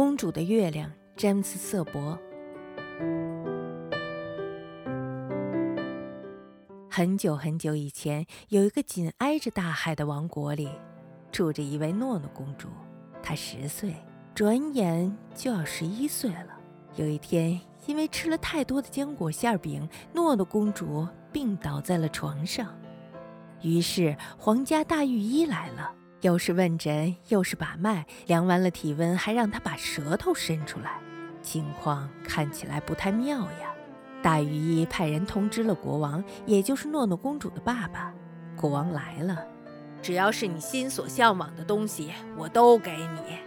公主的月亮，詹姆斯·瑟伯。很久很久以前，有一个紧挨着大海的王国里，住着一位诺诺公主。她十岁，转眼就要十一岁了。有一天，因为吃了太多的浆果馅饼，诺诺公主病倒在了床上。于是，皇家大御医来了。又是问诊，又是把脉，量完了体温，还让他把舌头伸出来，情况看起来不太妙呀。大御医派人通知了国王，也就是诺诺公主的爸爸。国王来了，只要是你心所向往的东西，我都给你。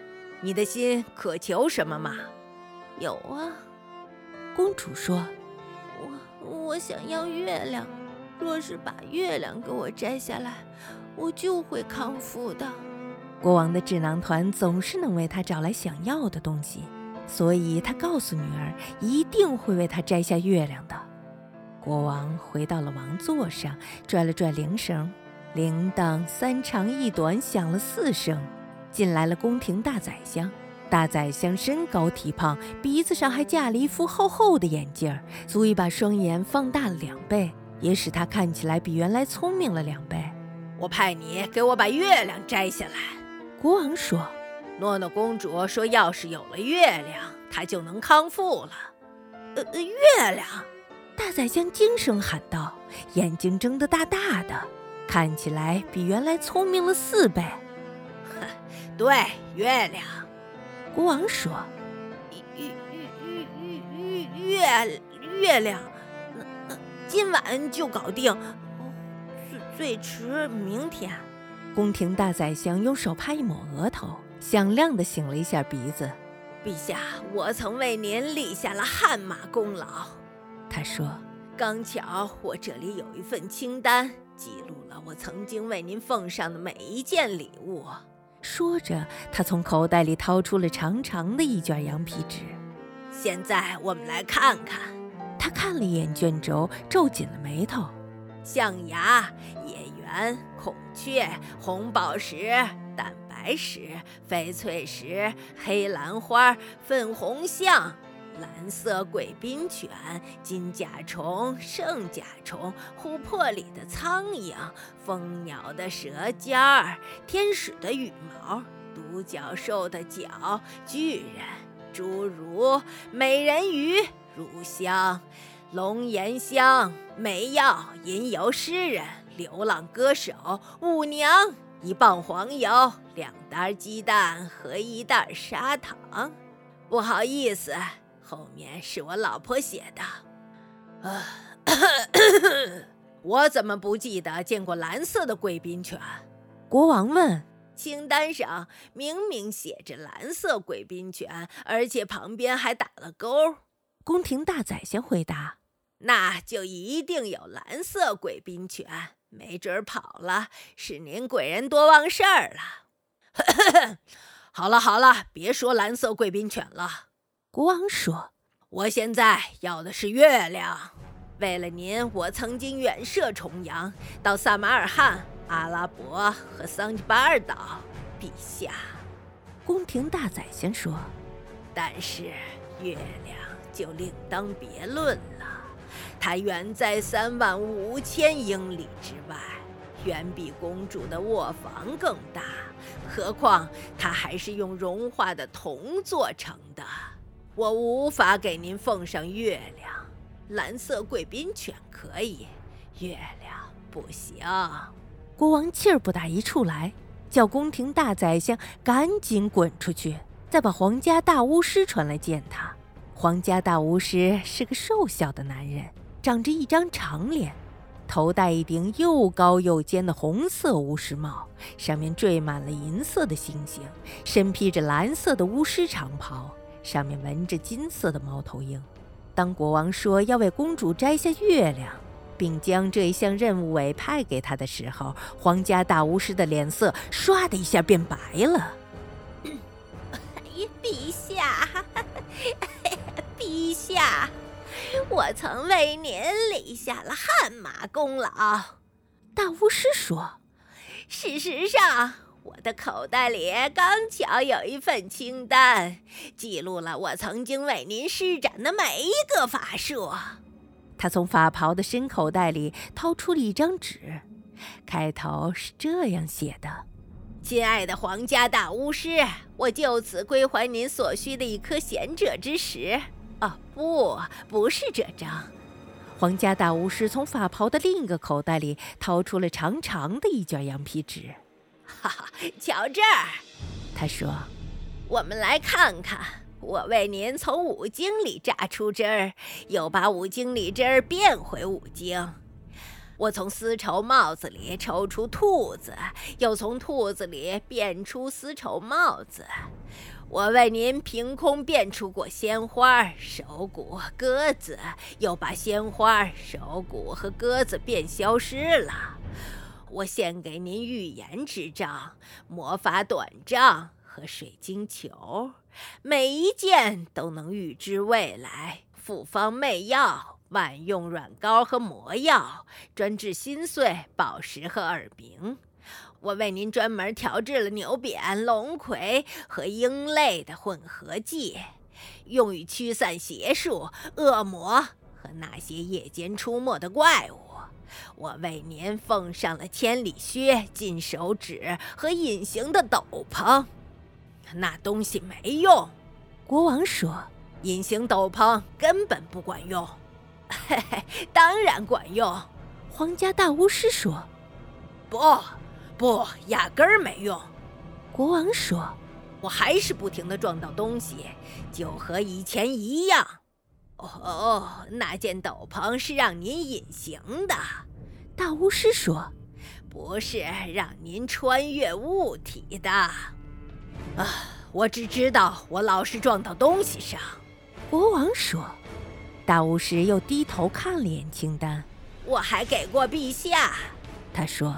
你的心渴求什么吗？有啊，公主说：“我我想要月亮，若是把月亮给我摘下来。”我就会康复的。国王的智囊团总是能为他找来想要的东西，所以他告诉女儿一定会为他摘下月亮的。国王回到了王座上，拽了拽铃声，铃铛三长一短响了四声，进来了宫廷大宰相。大宰相身高体胖，鼻子上还架了一副厚厚的眼镜，足以把双眼放大了两倍，也使他看起来比原来聪明了两倍。我派你给我把月亮摘下来。”国王说。诺诺公主说：“要是有了月亮，她就能康复了。”呃，月亮！大宰相惊声喊道，眼睛睁得大大的，看起来比原来聪明了四倍。“对，月亮。”国王说。“月月月月月月亮，今晚就搞定。”最迟明天。宫廷大宰相用手帕一抹额头，响亮地擤了一下鼻子。陛下，我曾为您立下了汗马功劳。他说：“刚巧我这里有一份清单，记录了我曾经为您奉上的每一件礼物。”说着，他从口袋里掏出了长长的一卷羊皮纸。现在我们来看看。他看了一眼卷轴，皱紧了眉头。象牙、野猿、孔雀、红宝石、蛋白石、翡翠石、黑兰花、粉红象、蓝色贵宾犬、金甲虫、圣甲虫、琥珀里的苍蝇、蜂鸟的舌尖儿、天使的羽毛、独角兽的角、巨人、侏儒、美人鱼、乳香。龙涎香、梅药、吟游诗人、流浪歌手、舞娘、一磅黄油、两袋鸡蛋和一袋砂糖。不好意思，后面是我老婆写的。啊，我怎么不记得见过蓝色的贵宾犬？国王问。清单上明明写着蓝色贵宾犬，而且旁边还打了勾。宫廷大宰相回答。那就一定有蓝色贵宾犬，没准跑了，是您贵人多忘事儿了。好了好了，别说蓝色贵宾犬了。国王说：“我现在要的是月亮。为了您，我曾经远涉重洋，到萨马尔罕、阿拉伯和桑吉巴尔岛。陛下，宫廷大宰相说，但是月亮就另当别论了。”它远在三万五千英里之外，远比公主的卧房更大。何况它还是用融化的铜做成的。我无法给您奉上月亮。蓝色贵宾犬可以，月亮不行。国王气儿不打一处来，叫宫廷大宰相赶紧滚出去，再把皇家大巫师传来见他。皇家大巫师是个瘦小的男人。长着一张长脸，头戴一顶又高又尖的红色巫师帽，上面缀满了银色的星星，身披着蓝色的巫师长袍，上面纹着金色的猫头鹰。当国王说要为公主摘下月亮，并将这一项任务委派给他的时候，皇家大巫师的脸色唰的一下变白了。陛下，陛下。我曾为您立下了汗马功劳，大巫师说：“事实上，我的口袋里刚巧有一份清单，记录了我曾经为您施展的每一个法术。他从法袍的深口袋里掏出了一张纸，开头是这样写的：“亲爱的皇家大巫师，我就此归还您所需的一颗贤者之石。哦，不，不是这张。”皇家大巫师从法袍的另一个口袋里掏出了长长的一卷羊皮纸。哈哈，瞧这儿，他说：“我们来看看，我为您从五经里榨出汁儿，又把五经里汁儿变回五经。我从丝绸帽子里抽出兔子，又从兔子里变出丝绸帽子。我为您凭空变出过鲜花、手鼓、鸽子，又把鲜花、手鼓和鸽子变消失了。”我献给您预言之杖、魔法短杖和水晶球，每一件都能预知未来。复方媚药、万用软膏和魔药，专治心碎、宝石和耳鸣。我为您专门调制了牛扁、龙葵和鹰类的混合剂，用于驱散邪术、恶魔和那些夜间出没的怪物。我为您奉上了千里靴、金手指和隐形的斗篷，那东西没用。国王说：“隐形斗篷根本不管用。”嘿嘿，当然管用。皇家大巫师说：“不，不，压根儿没用。”国王说：“我还是不停地撞到东西，就和以前一样。”哦，那件斗篷是让您隐形的，大巫师说，不是让您穿越物体的。啊，我只知道我老是撞到东西上。国王说，大巫师又低头看了眼清单。我还给过陛下，他说，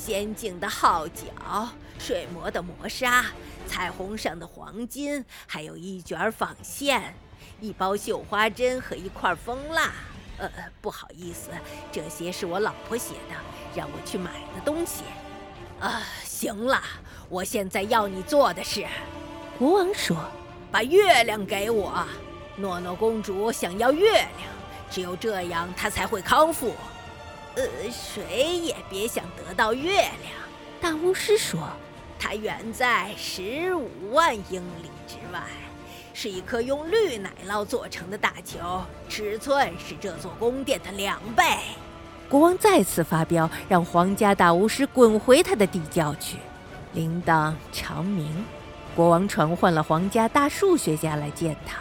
仙境的号角，水魔的磨砂，彩虹上的黄金，还有一卷纺线。一包绣花针和一块蜂蜡，呃，不好意思，这些是我老婆写的，让我去买的东西。啊，行了，我现在要你做的是，国王说，把月亮给我。诺诺公主想要月亮，只有这样她才会康复。呃，谁也别想得到月亮。大巫师说，它远在十五万英里之外。是一颗用绿奶酪做成的大球，尺寸是这座宫殿的两倍。国王再次发飙，让皇家大巫师滚回他的地窖去。铃铛长鸣，国王传唤了皇家大数学家来见他。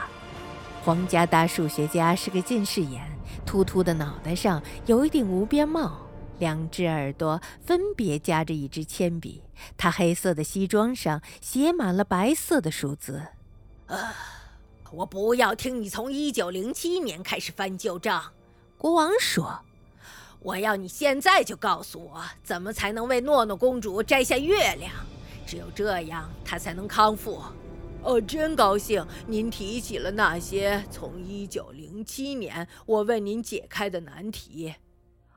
皇家大数学家是个近视眼，秃秃的脑袋上有一顶无边帽，两只耳朵分别夹着一支铅笔。他黑色的西装上写满了白色的数字。啊！我不要听你从一九零七年开始翻旧账。国王说：“我要你现在就告诉我，怎么才能为诺诺公主摘下月亮？只有这样，她才能康复。”哦，真高兴您提起了那些从一九零七年我为您解开的难题。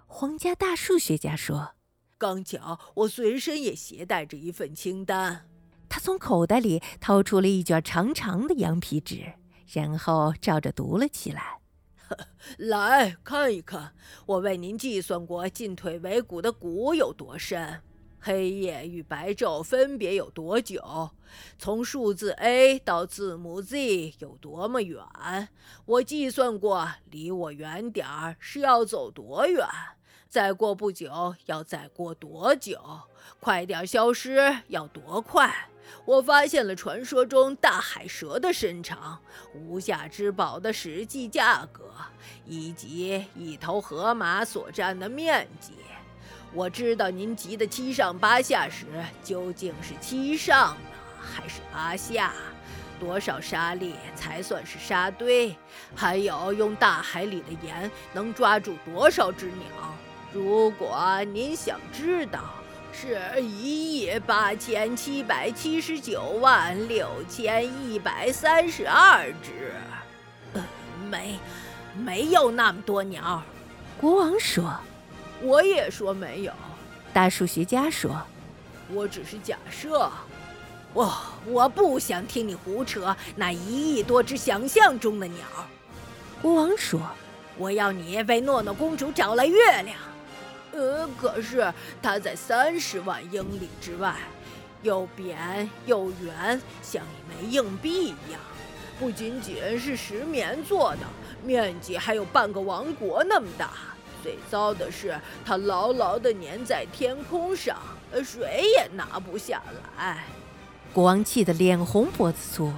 皇家大数学家说：“刚巧我随身也携带着一份清单。”他从口袋里掏出了一卷长长的羊皮纸，然后照着读了起来。来看一看，我为您计算过进退维谷的谷有多深，黑夜与白昼分别有多久，从数字 A 到字母 Z 有多么远。我计算过，离我远点儿是要走多远，再过不久要再过多久，快点消失要多快。我发现了传说中大海蛇的身长、无价之宝的实际价格，以及一头河马所占的面积。我知道您急得七上八下时，究竟是七上呢，还是八下？多少沙粒才算是沙堆？还有，用大海里的盐能抓住多少只鸟？如果您想知道。是一亿八千七百七十九万六千一百三十二只，呃，没，没有那么多鸟。国王说：“我也说没有。”大数学家说：“我只是假设。我我不想听你胡扯那一亿多只想象中的鸟。国王说：“我要你为诺诺公主找来月亮。呃，可是它在三十万英里之外，又扁又圆，像一枚硬币一样。不仅仅是石棉做的，面积还有半个王国那么大。最糟的是，它牢牢地粘在天空上，水也拿不下来。”国王气得脸红脖子粗，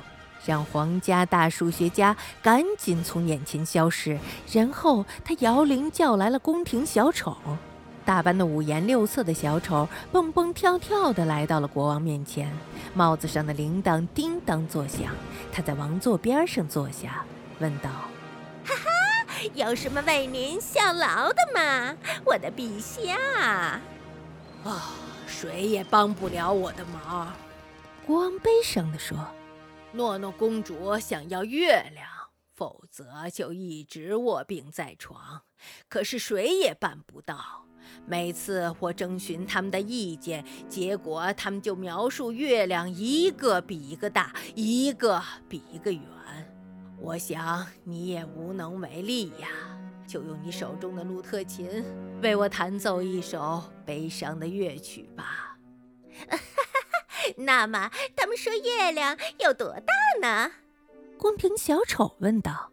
让皇家大数学家赶紧从眼前消失。然后他摇铃叫来了宫廷小丑，打扮的五颜六色的小丑蹦蹦跳跳地来到了国王面前，帽子上的铃铛叮当作响。他在王座边上坐下，问道：“，有什么为您效劳的吗，我的陛下？”啊，谁也帮不了我的忙。国王悲伤地说：“诺诺公主想要月亮，否则就一直卧病在床。可是谁也办不到。每次我征询他们的意见，结果他们就描述月亮一个比一个大，一个比一个圆。我想你也无能为力呀，就用你手中的鹿特琴为我弹奏一首悲伤的乐曲吧。”那么，他们说月亮有多大呢？宫廷小丑问道。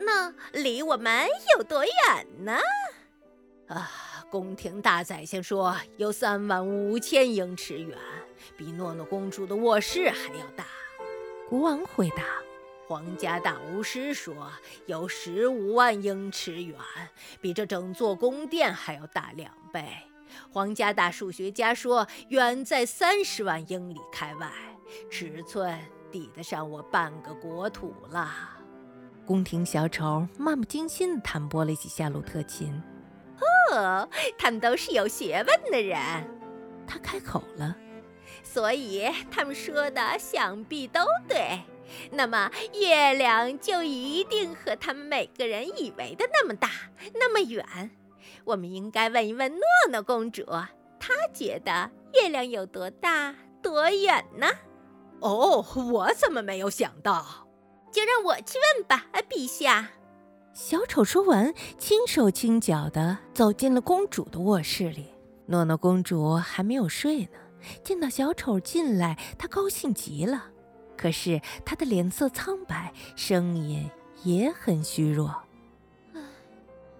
那离我们有多远呢？啊，宫廷大宰相说有三万五千英尺远，比诺诺公主的卧室还要大。国王回答。皇家大巫师说有十五万英尺远，比这整座宫殿还要大两倍。皇家大数学家说，远在三十万英里开外，尺寸抵得上我半个国土了。宫廷小丑漫不经心地弹拨了几下鲁特琴。哦，他们都是有学问的人。他开口了，所以他们说的想必都对。那么，月亮就一定和他们每个人以为的那么大，那么远。我们应该问一问诺诺公主，她觉得月亮有多大、多远呢？哦，我怎么没有想到？就让我去问吧，陛下。小丑说完，轻手轻脚地走进了公主的卧室里。诺诺公主还没有睡呢，见到小丑进来，他高兴极了。可是他的脸色苍白，声音也很虚弱。唉，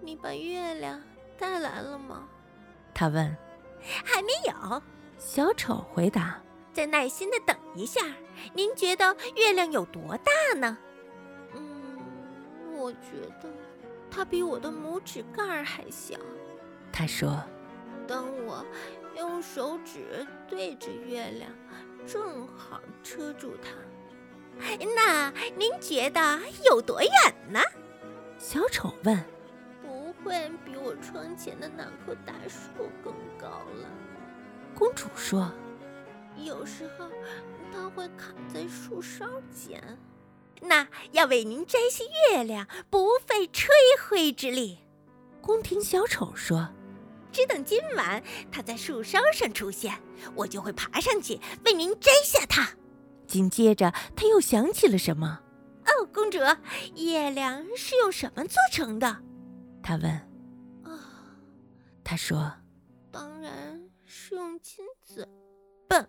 你把月亮。带来了吗？他问。还没有。小丑回答。再耐心的等一下。您觉得月亮有多大呢？嗯，我觉得它比我的拇指盖还小。他说。当我用手指对着月亮，正好遮住它。那您觉得有多远呢？小丑问。不会比我窗前的那棵大树更高了，公主说：“有时候它会卡在树梢间，那要为您摘些月亮，不费吹灰之力。”宫廷小丑说：“只等今晚它在树梢上出现，我就会爬上去为您摘下它。”紧接着他又想起了什么：“哦，公主，月亮是用什么做成的？”他问：“啊，他说，当然是用金子。”笨，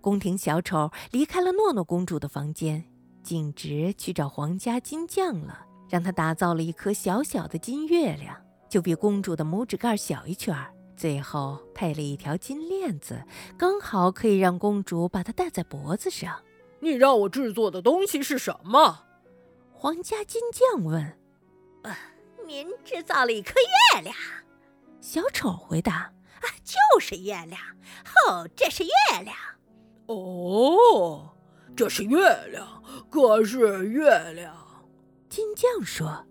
宫廷小丑离开了诺诺公主的房间，径直去找皇家金匠了，让他打造了一颗小小的金月亮，就比公主的拇指盖小一圈儿。最后配了一条金链子，刚好可以让公主把它戴在脖子上。你让我制作的东西是什么？皇家金匠问。呃。您制造了一颗月亮，小丑回答：“啊，就是月亮。哦，这是月亮。哦，这是月亮。可是月亮，金匠说，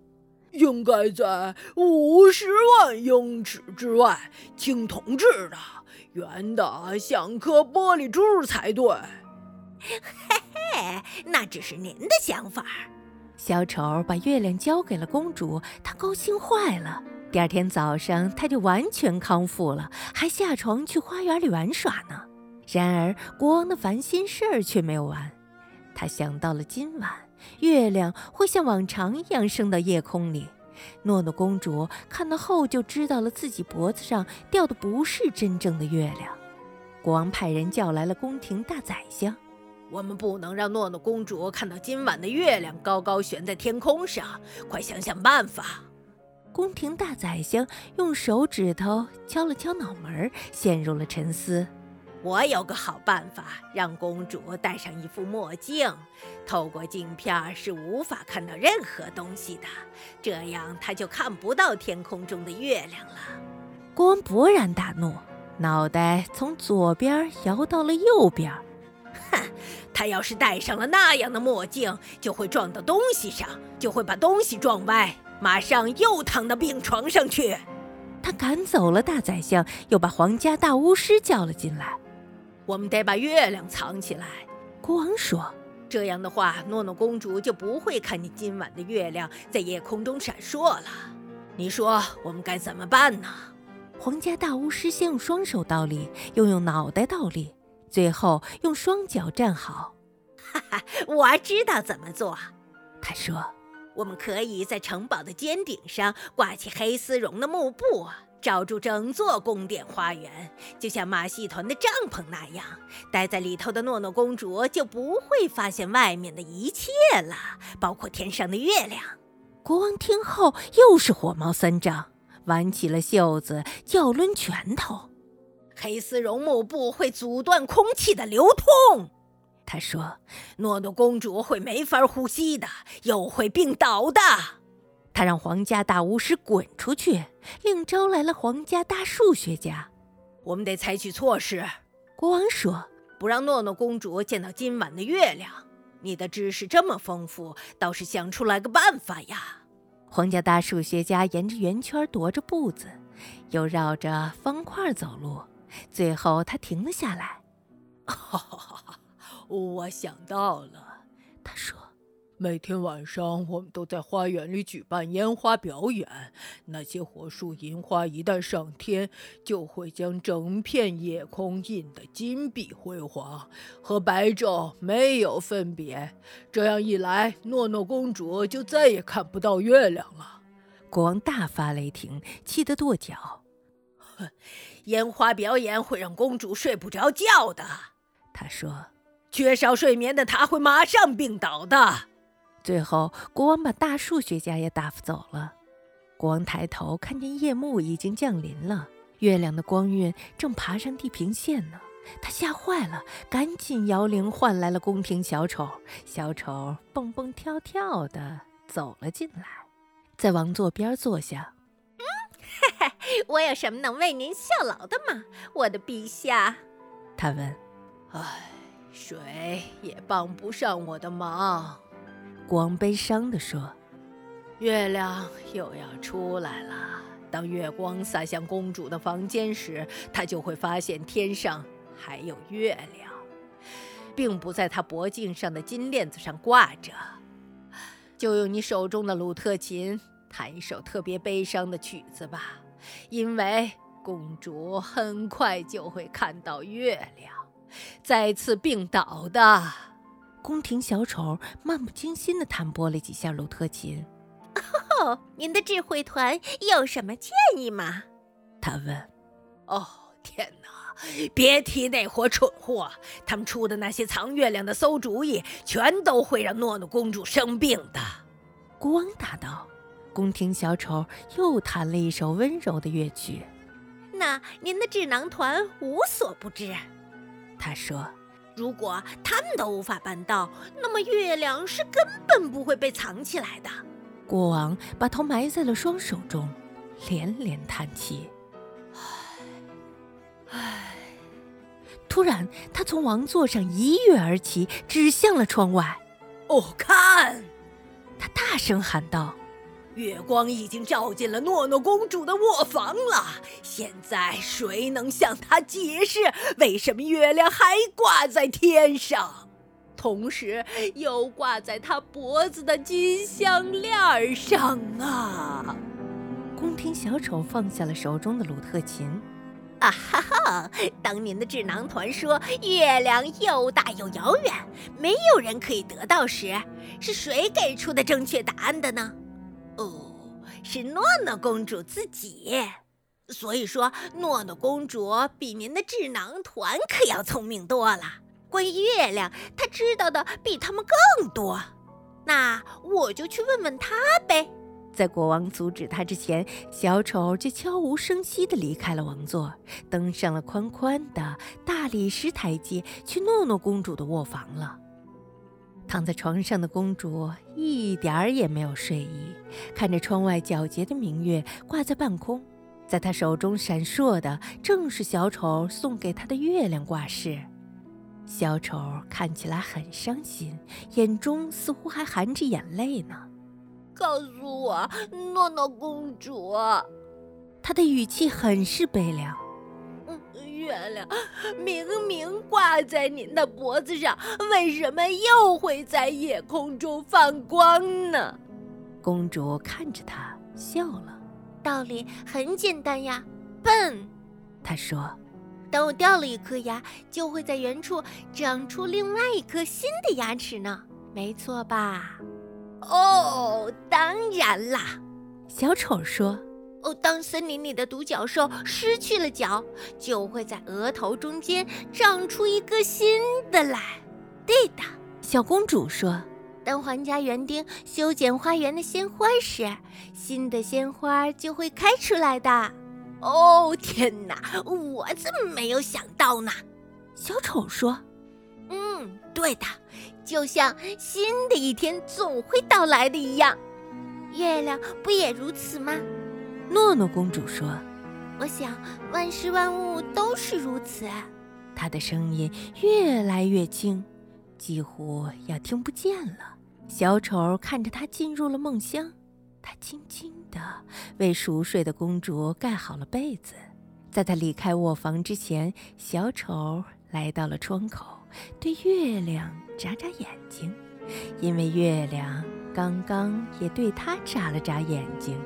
应该在五十万英尺之外，青铜制的，圆的像颗玻璃珠才对。嘿嘿，那只是您的想法。”小丑把月亮交给了公主，她高兴坏了。第二天早上，她就完全康复了，还下床去花园里玩耍呢。然而，国王的烦心事儿却没有完。他想到了今晚月亮会像往常一样升到夜空里，诺诺公主看到后就知道了自己脖子上吊的不是真正的月亮。国王派人叫来了宫廷大宰相：“我们不能让诺诺公主看到今晚的月亮高高悬在天空上，快想想办法。”宫廷大宰相用手指头敲了敲脑门，陷入了沉思。我有个好办法，让公主戴上一副墨镜，透过镜片是无法看到任何东西的，这样她就看不到天空中的月亮了。国王勃然大怒，脑袋从左边摇到了右边。哼，他要是戴上了那样的墨镜，就会撞到东西上，就会把东西撞歪，马上又躺到病床上去。他赶走了大宰相，又把皇家大巫师叫了进来。我们得把月亮藏起来，国王说：“这样的话，诺诺公主就不会看见今晚的月亮在夜空中闪烁了。你说我们该怎么办呢？”皇家大巫师先用双手倒立，又用脑袋倒立，最后用双脚站好。哈哈，我知道怎么做。他说：“我们可以在城堡的尖顶上挂起黑丝绒的幕布。”罩住整座宫殿花园，就像马戏团的帐篷那样，待在里头的诺诺公主就不会发现外面的一切了，包括天上的月亮。国王听后又是火冒三丈，挽起了袖子就要抡拳头。黑丝绒幕布会阻断空气的流通，他说：“诺诺公主会没法呼吸的，又会病倒的。”他让皇家大巫师滚出去，另招来了皇家大数学家。我们得采取措施，国王说：“不让诺诺公主见到今晚的月亮。”你的知识这么丰富，倒是想出来个办法呀！皇家大数学家沿着圆圈踱着步子，又绕着方块走路，最后他停了下来。哈哈哈！我想到了。每天晚上，我们都在花园里举办烟花表演。那些火树银花一旦上天，就会将整片夜空映得金碧辉煌，和白昼没有分别。这样一来，诺诺公主就再也看不到月亮了。国王大发雷霆，气得跺脚：“哼，烟花表演会让公主睡不着觉的。”他说：“缺少睡眠的她会马上病倒的。”最后，国王把大数学家也打发走了。国王抬头看见夜幕已经降临了，月亮的光晕正爬上地平线呢。他吓坏了，赶紧摇铃唤来了宫廷小丑。小丑蹦蹦跳跳的走了进来，在王座边坐下。嗯，嘿嘿，我有什么能为您效劳的吗，我的陛下？他问。唉，水也帮不上我的忙。光悲伤地说：“月亮又要出来了。当月光洒向公主的房间时，她就会发现天上还有月亮，并不在她脖颈上的金链子上挂着。就用你手中的鲁特琴弹一首特别悲伤的曲子吧，因为公主很快就会看到月亮，再次病倒的。”宫廷小丑漫不经心地弹拨了几下鲁特琴。哦，您的智慧团有什么建议吗？他问。哦，天哪！别提那伙蠢货，他们出的那些藏月亮的馊主意，全都会让诺诺公主生病的。国王答道。宫廷小丑又弹了一首温柔的乐曲。那您的智囊团无所不知。他说。如果他们都无法办到，那么月亮是根本不会被藏起来的。国王把头埋在了双手中，连连叹气。唉，唉！突然，他从王座上一跃而起，指向了窗外。哦，看！他大声喊道。月光已经照进了诺诺公主的卧房了。现在谁能向她解释为什么月亮还挂在天上，同时又挂在她脖子的金项链上啊？宫廷小丑放下了手中的鲁特琴。啊哈哈！当年的智囊团说月亮又大又遥远，没有人可以得到时，是谁给出的正确答案的呢？哦，是诺诺公主自己。所以说，诺诺公主比您的智囊团可要聪明多了。关于月亮，她知道的比他们更多。那我就去问问她呗。在国王阻止他之前，小丑就悄无声息地离开了王座，登上了宽宽的大理石台阶，去诺诺公主的卧房了。躺在床上的公主一点儿也没有睡意，看着窗外皎洁的明月挂在半空，在她手中闪烁的正是小丑送给她的月亮挂饰。小丑看起来很伤心，眼中似乎还含着眼泪呢。告诉我，诺诺公主，她的语气很是悲凉。嗯，月亮 明明挂在您的脖子上，为什么又会在夜空中放光呢？公主看着他笑了。道理很简单呀，笨。她说：“当我掉了一颗牙，就会在原处长出另外一颗新的牙齿呢，没错吧？”哦，当然啦，小丑说：“哦，当森林里的独角兽失去了角，就会在额头中间长出一个新的来。”对的，小公主说：“当皇家园丁修剪花园的鲜花时，新的鲜花就会开出来的。”哦，天哪，我怎么没有想到呢？小丑说：“嗯，对的。”就像新的一天总会到来的一样，月亮不也如此吗？诺诺公主说：“我想万事万物都是如此。”她的声音越来越轻，几乎要听不见了。小丑看着她进入了梦乡，他轻轻地为熟睡的公主盖好了被子。在他离开卧房之前，小丑来到了窗口。对月亮眨眨眼睛，因为月亮刚刚也对他眨了眨眼睛。